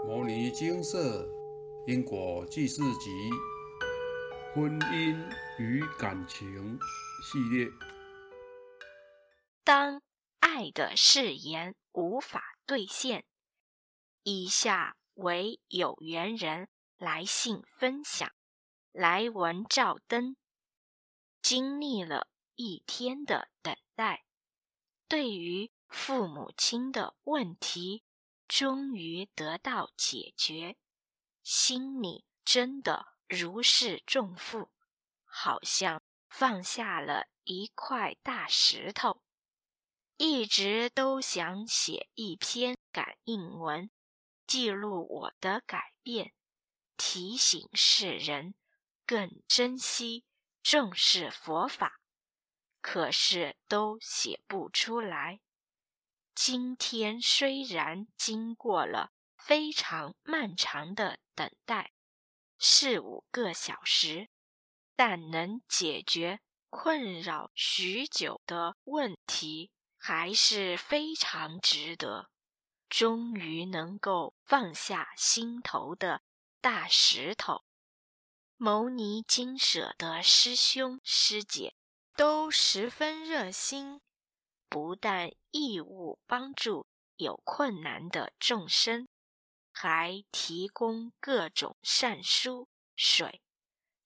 《摩尼金色因果记事集》婚姻与感情系列。当爱的誓言无法兑现，以下为有缘人来信分享。来文照灯，经历了一天的等待，对于父母亲的问题。终于得到解决，心里真的如释重负，好像放下了一块大石头。一直都想写一篇感应文，记录我的改变，提醒世人更珍惜、重视佛法，可是都写不出来。今天虽然经过了非常漫长的等待，四五个小时，但能解决困扰许久的问题，还是非常值得。终于能够放下心头的大石头。牟尼金舍的师兄师姐都十分热心。不但义务帮助有困难的众生，还提供各种善书、水，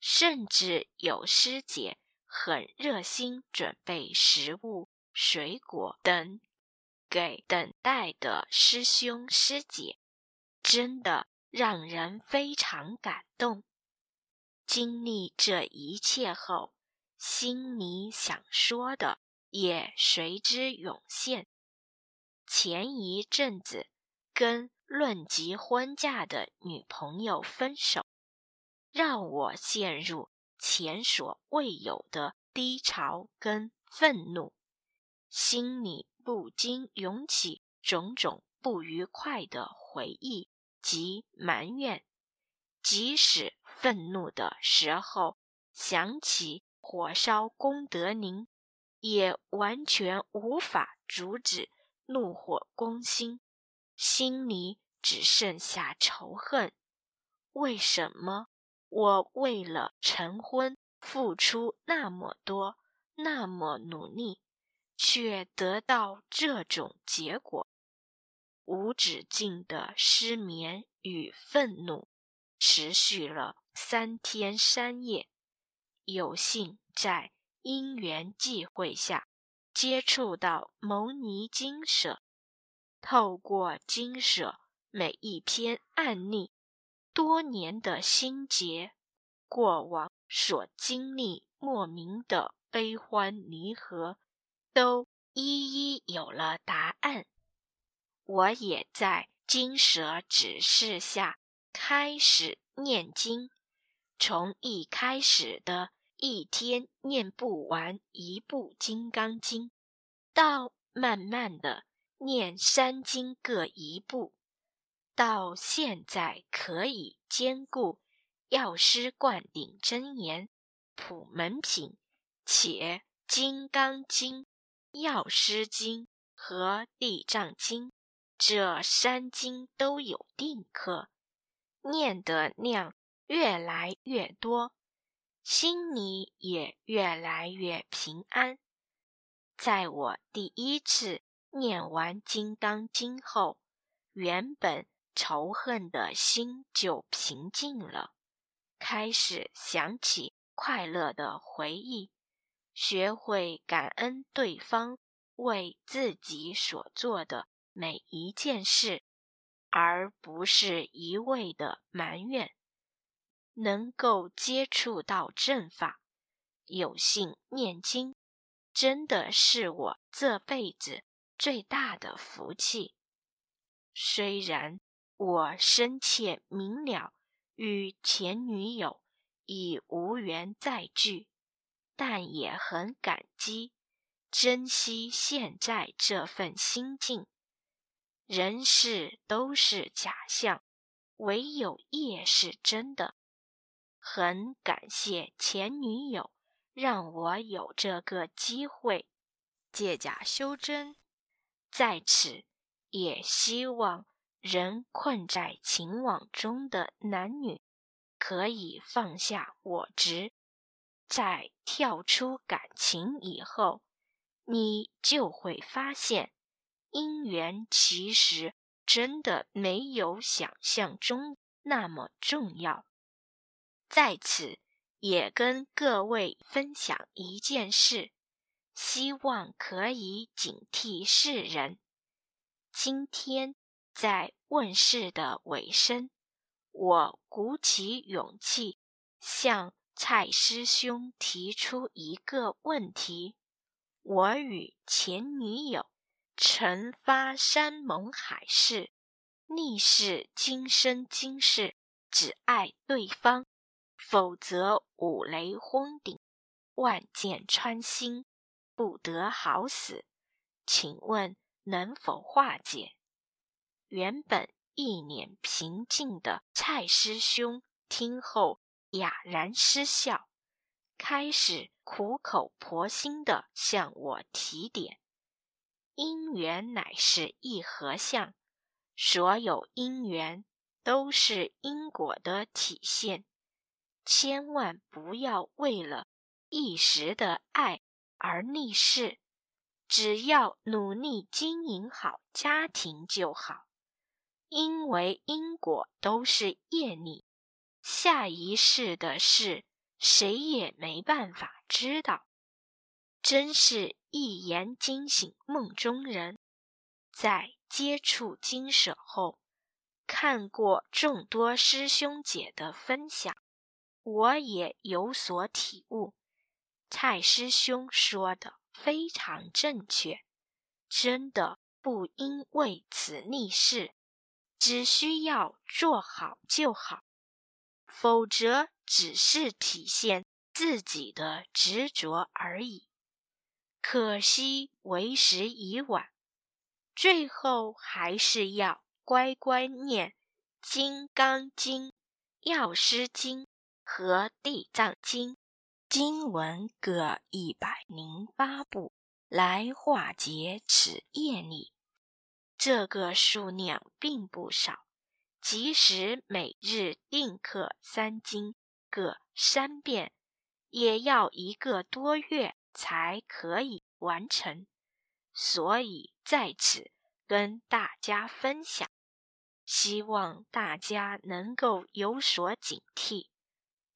甚至有师姐很热心准备食物、水果等给等待的师兄师姐，真的让人非常感动。经历这一切后，心里想说的。也随之涌现。前一阵子跟论及婚嫁的女朋友分手，让我陷入前所未有的低潮跟愤怒，心里不禁涌起种种不愉快的回忆及埋怨。即使愤怒的时候想起火烧功德林。也完全无法阻止怒火攻心，心里只剩下仇恨。为什么我为了成婚付出那么多，那么努力，却得到这种结果？无止境的失眠与愤怒持续了三天三夜，有幸在。因缘际会下，接触到牟尼经舍，透过经舍每一篇案例，多年的心结，过往所经历莫名的悲欢离合，都一一有了答案。我也在经舍指示下开始念经，从一开始的。一天念不完一部《金刚经》，到慢慢的念三经各一部，到现在可以兼顾药师灌顶真言、普门品，且《金刚经》、药师经和地藏经这三经都有定课，念的量越来越多。心里也越来越平安。在我第一次念完《金刚经》后，原本仇恨的心就平静了，开始想起快乐的回忆，学会感恩对方为自己所做的每一件事，而不是一味的埋怨。能够接触到正法，有幸念经，真的是我这辈子最大的福气。虽然我深切明了与前女友已无缘再聚，但也很感激、珍惜现在这份心境。人事都是假象，唯有业是真的。很感谢前女友，让我有这个机会借假修真。在此，也希望仍困在情网中的男女，可以放下我执，在跳出感情以后，你就会发现，姻缘其实真的没有想象中那么重要。在此，也跟各位分享一件事，希望可以警惕世人。今天。在问世的尾声，我鼓起勇气向蔡师兄提出一个问题：我与前女友曾发山盟海誓，逆是今生今世只爱对方，否则五雷轰顶，万箭穿心，不得好死。请问能否化解？原本一脸平静的蔡师兄听后哑然失笑，开始苦口婆心地向我提点：因缘乃是一合相，所有因缘都是因果的体现，千万不要为了一时的爱而逆势，只要努力经营好家庭就好。因为因果都是业力，下一世的事谁也没办法知道。真是一言惊醒梦中人。在接触经舍后，看过众多师兄姐的分享，我也有所体悟。蔡师兄说的非常正确，真的不应为此逆世。只需要做好就好，否则只是体现自己的执着而已。可惜为时已晚，最后还是要乖乖念《金刚经》《药师经》和《地藏经》，经文各一百零八部，来化解此业力。这个数量并不少，即使每日定课三经各三遍，也要一个多月才可以完成。所以在此跟大家分享，希望大家能够有所警惕，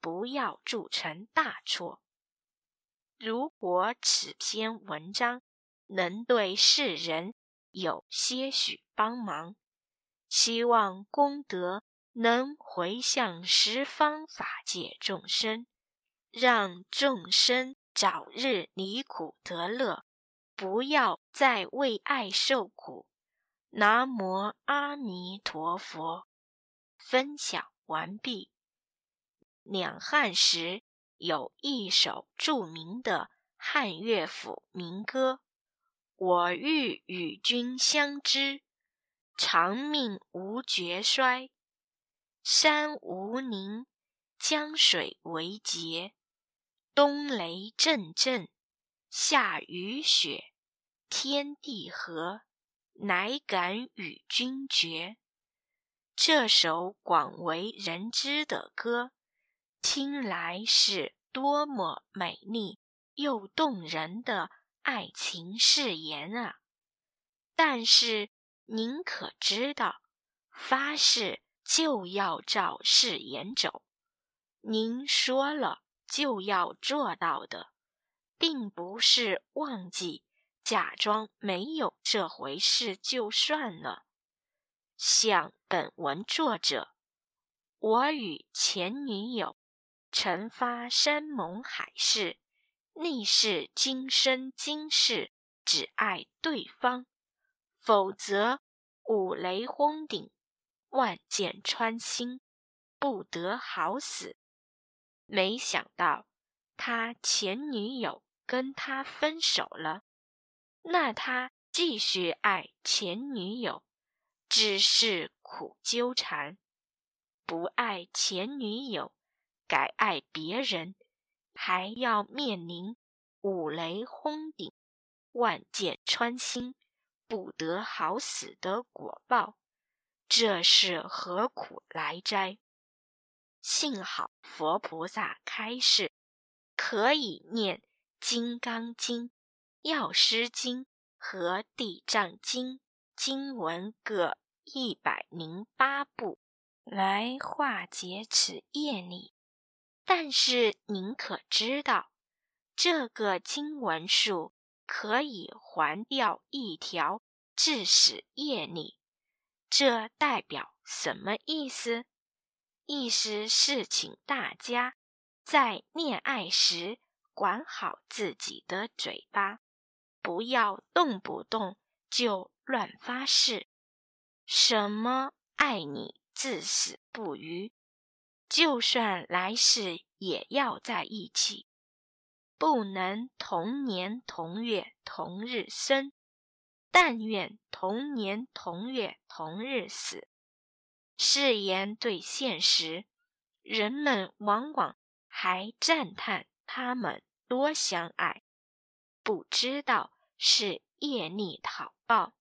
不要铸成大错。如果此篇文章能对世人，有些许帮忙，希望功德能回向十方法界众生，让众生早日离苦得乐，不要再为爱受苦。南无阿弥陀佛。分享完毕。两汉时有一首著名的汉乐府民歌。我欲与君相知，长命无绝衰。山无陵，江水为竭。冬雷阵阵，夏雨雪，天地合，乃敢与君绝。这首广为人知的歌，听来是多么美丽又动人的！爱情誓言啊！但是您可知道，发誓就要照誓言走。您说了就要做到的，并不是忘记、假装没有这回事就算了。像本文作者，我与前女友曾发山盟海誓。逆是今生今世只爱对方，否则五雷轰顶，万箭穿心，不得好死。没想到他前女友跟他分手了，那他继续爱前女友，只是苦纠缠；不爱前女友，改爱别人。还要面临五雷轰顶、万箭穿心、不得好死的果报，这是何苦来哉？幸好佛菩萨开示，可以念《金刚经》《药师经》和《地藏经》经文各一百零八部，来化解此业力。但是您可知道，这个经文数可以还掉一条致死业力？这代表什么意思？意思是请大家在恋爱时管好自己的嘴巴，不要动不动就乱发誓，什么爱你至死不渝，就算来世也要在一起，不能同年同月同日生。但愿同年同月同日死。誓言对现实，人们往往还赞叹他们多相爱，不知道是业力讨报。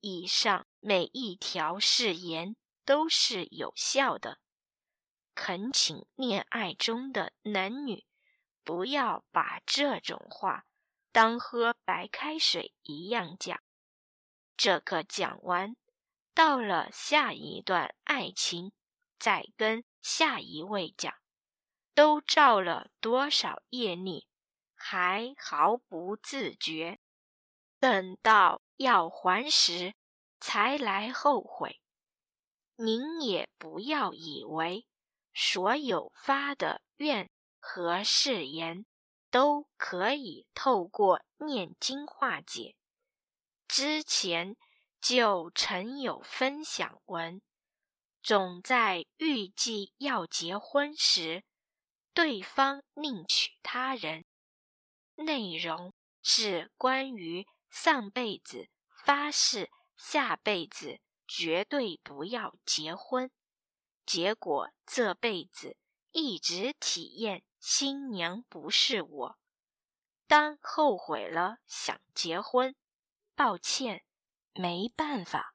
以上每一条誓言都是有效的，恳请恋爱中的男女不要把这种话。当喝白开水一样讲，这个讲完，到了下一段爱情，再跟下一位讲，都造了多少业力，还毫不自觉，等到要还时才来后悔。您也不要以为所有发的愿和誓言。都可以透过念经化解。之前就曾有分享文，总在预计要结婚时，对方另娶他人，内容是关于上辈子发誓下辈子绝对不要结婚，结果这辈子一直体验。新娘不是我，当后悔了想结婚，抱歉，没办法。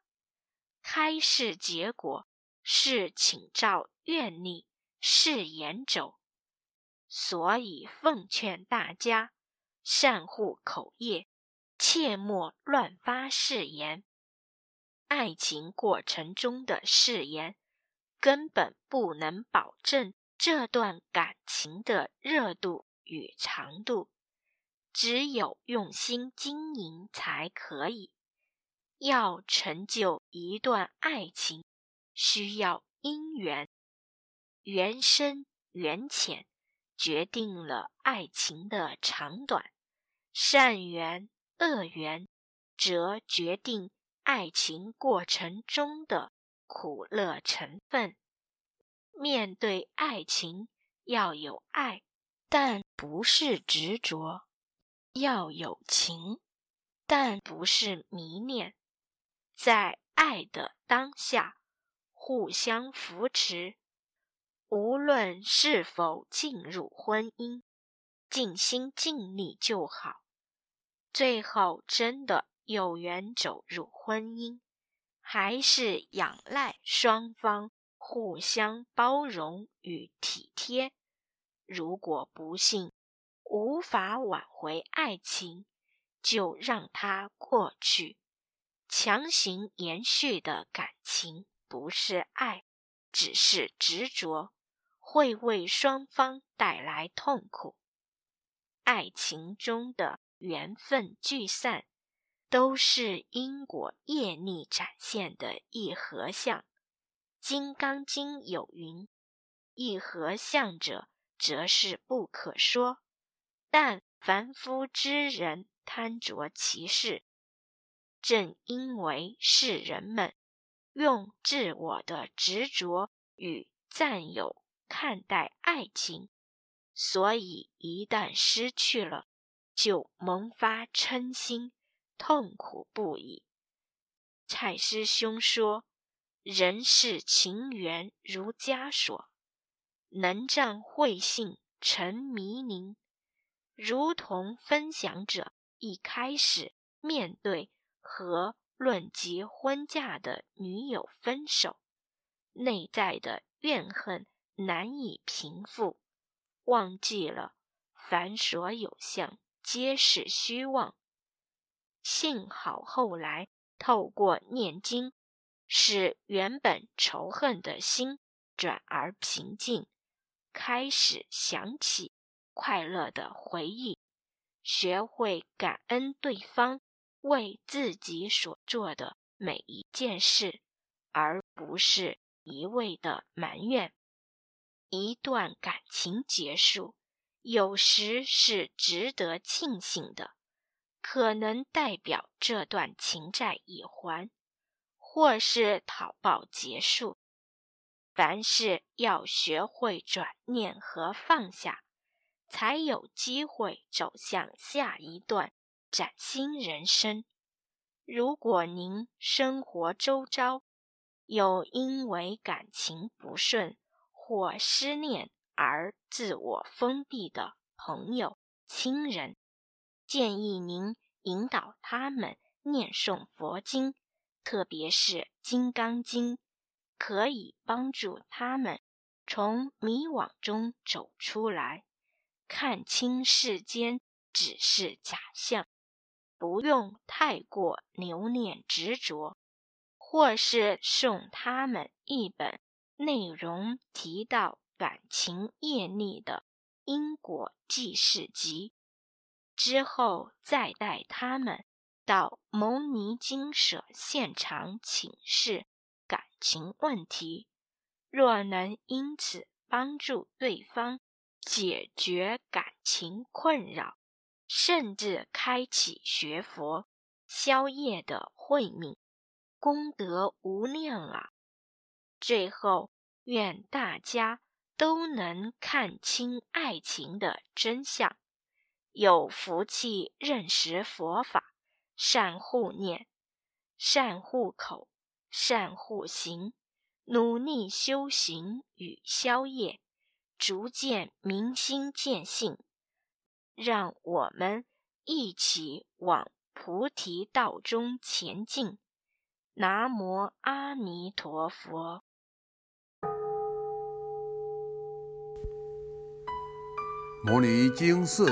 开示结果是请照愿力誓言走，所以奉劝大家善护口业，切莫乱发誓言。爱情过程中的誓言根本不能保证。这段感情的热度与长度，只有用心经营才可以。要成就一段爱情，需要因缘，缘深缘浅决定了爱情的长短，善缘恶缘则决定爱情过程中的苦乐成分。面对爱情要有爱，但不是执着；要有情，但不是迷恋。在爱的当下，互相扶持，无论是否进入婚姻，尽心尽力就好。最后真的有缘走入婚姻，还是仰赖双方。互相包容与体贴。如果不幸无法挽回爱情，就让它过去。强行延续的感情不是爱，只是执着，会为双方带来痛苦。爱情中的缘分聚散，都是因果业力展现的一合相。《金刚经》有云：“一合相者，则是不可说。但凡夫之人贪着其事，正因为是人们用自我的执着与占有看待爱情，所以一旦失去了，就萌发嗔心，痛苦不已。”蔡师兄说。人世情缘如枷锁，能障慧性成迷凝。如同分享者一开始面对和论及婚嫁的女友分手，内在的怨恨难以平复，忘记了凡所有相皆是虚妄。幸好后来透过念经，使原本仇恨的心转而平静，开始想起快乐的回忆，学会感恩对方。为自己所做的每一件事，而不是一味的埋怨。一段感情结束，有时是值得庆幸的，可能代表这段情债已还，或是讨报结束。凡事要学会转念和放下，才有机会走向下一段。崭新人生。如果您生活周遭有因为感情不顺或思念而自我封闭的朋友、亲人，建议您引导他们念诵佛经，特别是《金刚经》，可以帮助他们从迷惘中走出来，看清世间只是假象。不用太过留念执着，或是送他们一本内容提到感情业力的因果记事集，之后再带他们到牟尼精舍现场请示感情问题。若能因此帮助对方解决感情困扰。甚至开启学佛消业的慧命，功德无量啊！最后，愿大家都能看清爱情的真相，有福气认识佛法，善护念，善护口，善护行，努力修行与消业，逐渐明心见性。让我们一起往菩提道中前进。南无阿弥陀佛。摩尼经寺